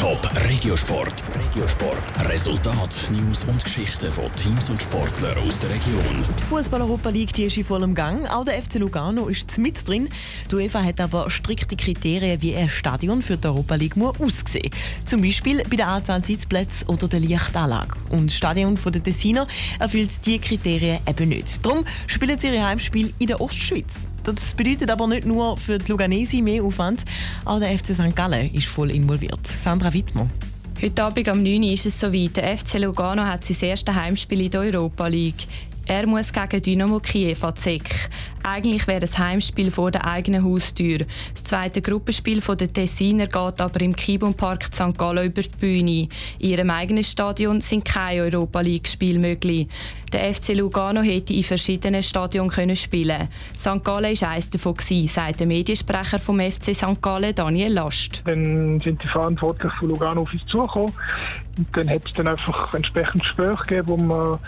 Top Regiosport. Regiosport. Resultat, News und Geschichten von Teams und Sportlern aus der Region. Die Fußball-Europa League ist in vollem Gang. Auch der FC Lugano ist mit drin. Die UEFA hat aber strikte Kriterien, wie ein Stadion für die Europa League muss aussehen Zum Beispiel bei der Anzahl Sitzplätze oder der Lichtanlage. Und das Stadion der Tessiner erfüllt diese Kriterien eben nicht. Darum spielen sie ihre Heimspiel in der Ostschweiz. Das bedeutet aber nicht nur für die Luganesi mehr Aufwand, auch der FC St. Gallen ist voll involviert. Sandra Wittmann. Heute Abend um 9 Uhr ist es soweit. Der FC Lugano hat sein erstes Heimspiel in der Europa League. Er muss gegen Dynamo Kiew an Eigentlich wäre das Heimspiel vor der eigenen Haustür. Das zweite Gruppenspiel der Tessiner geht aber im Kibon Park St. Gallen über die Bühne. In ihrem eigenen Stadion sind keine Europa League-Spiele möglich. Der FC Lugano hätte in verschiedenen Stadien können spielen St. Gallen war eines davon, sagt der Mediensprecher vom FC St. Gallen, Daniel Last. Dann sind die Verantwortlichen von Lugano auf uns zugekommen. Dann hat es dann einfach entsprechend Gespräche gegeben, wo man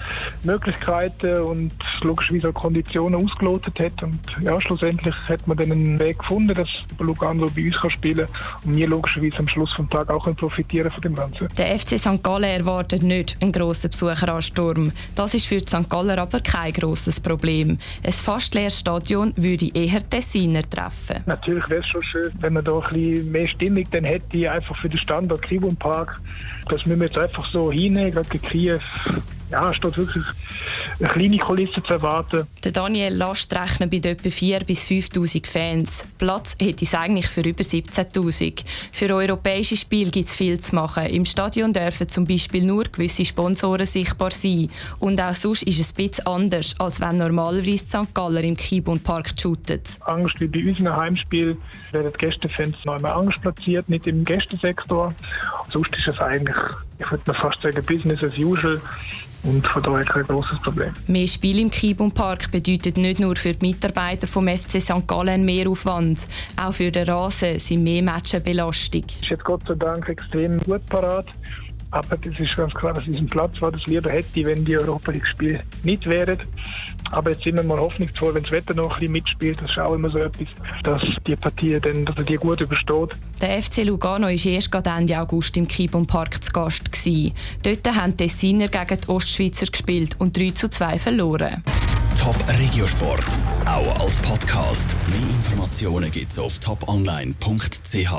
Möglichkeiten und logischerweise auch Konditionen ausgelotet hat. Und ja, schlussendlich hat man dann einen Weg gefunden, dass Lugano bei uns kann spielen kann und wir logischerweise am Schluss des Tages auch profitieren von dem Ganzen. Der FC St. Gallen erwartet nicht einen grossen Besucheransturm. Das ist für die St. Galler aber kein grosses Problem. Ein fast leeres Stadion würde eher Tessiner treffen. Natürlich wäre es schon schön, wenn man da ein bisschen mehr Stimmung dann hätte, einfach für den Standort Kribun Park. Das müssen wir jetzt einfach so hinnehmen, gerade Kiew ja, steht wirklich eine kleine Kulisse zu erwarten. Der Daniel Last rechnet mit etwa 4.000 bis 5'000 Fans. Platz hätte es eigentlich für über 17'000. Für europäische Spiele gibt es viel zu machen. Im Stadion dürfen zum Beispiel nur gewisse Sponsoren sichtbar sein. Und auch sonst ist es ein bisschen anders, als wenn normalerweise St. Galler im Kibun Park shootet. Angst wie bei unseren Heimspielen werden die Gästefans noch einmal Angst platziert, nicht im Gästesektor. Sonst ist es eigentlich, ich würde fast sagen, Business as usual. Und von daher kein grosses Problem. Mehr Spiel im Kibun Park bedeutet nicht nur für die Mitarbeiter vom FC St. Gallen mehr Aufwand. Auch für den Rasen sind mehr Matches Belastung. Ist jetzt Gott sei Dank extrem gut parat. Aber das ist ganz klar, dass diesen Platz war das lieber hätte, wenn die Europa League Spiele nicht wären. Aber jetzt sind wir mal hoffnungsvoll, wenn das Wetter noch ein bisschen mitspielt, das ist auch immer so etwas, dass die Partie dann, dass die gut übersteht. Der FC Lugano war erst Ende August im Kibon Park zu Gast. Gewesen. Dort haben die Tessiner gegen die Ostschweizer gespielt und 3 zu 2 verloren. Top Regiosport, auch als Podcast. Mehr Informationen gibt es auf toponline.ch.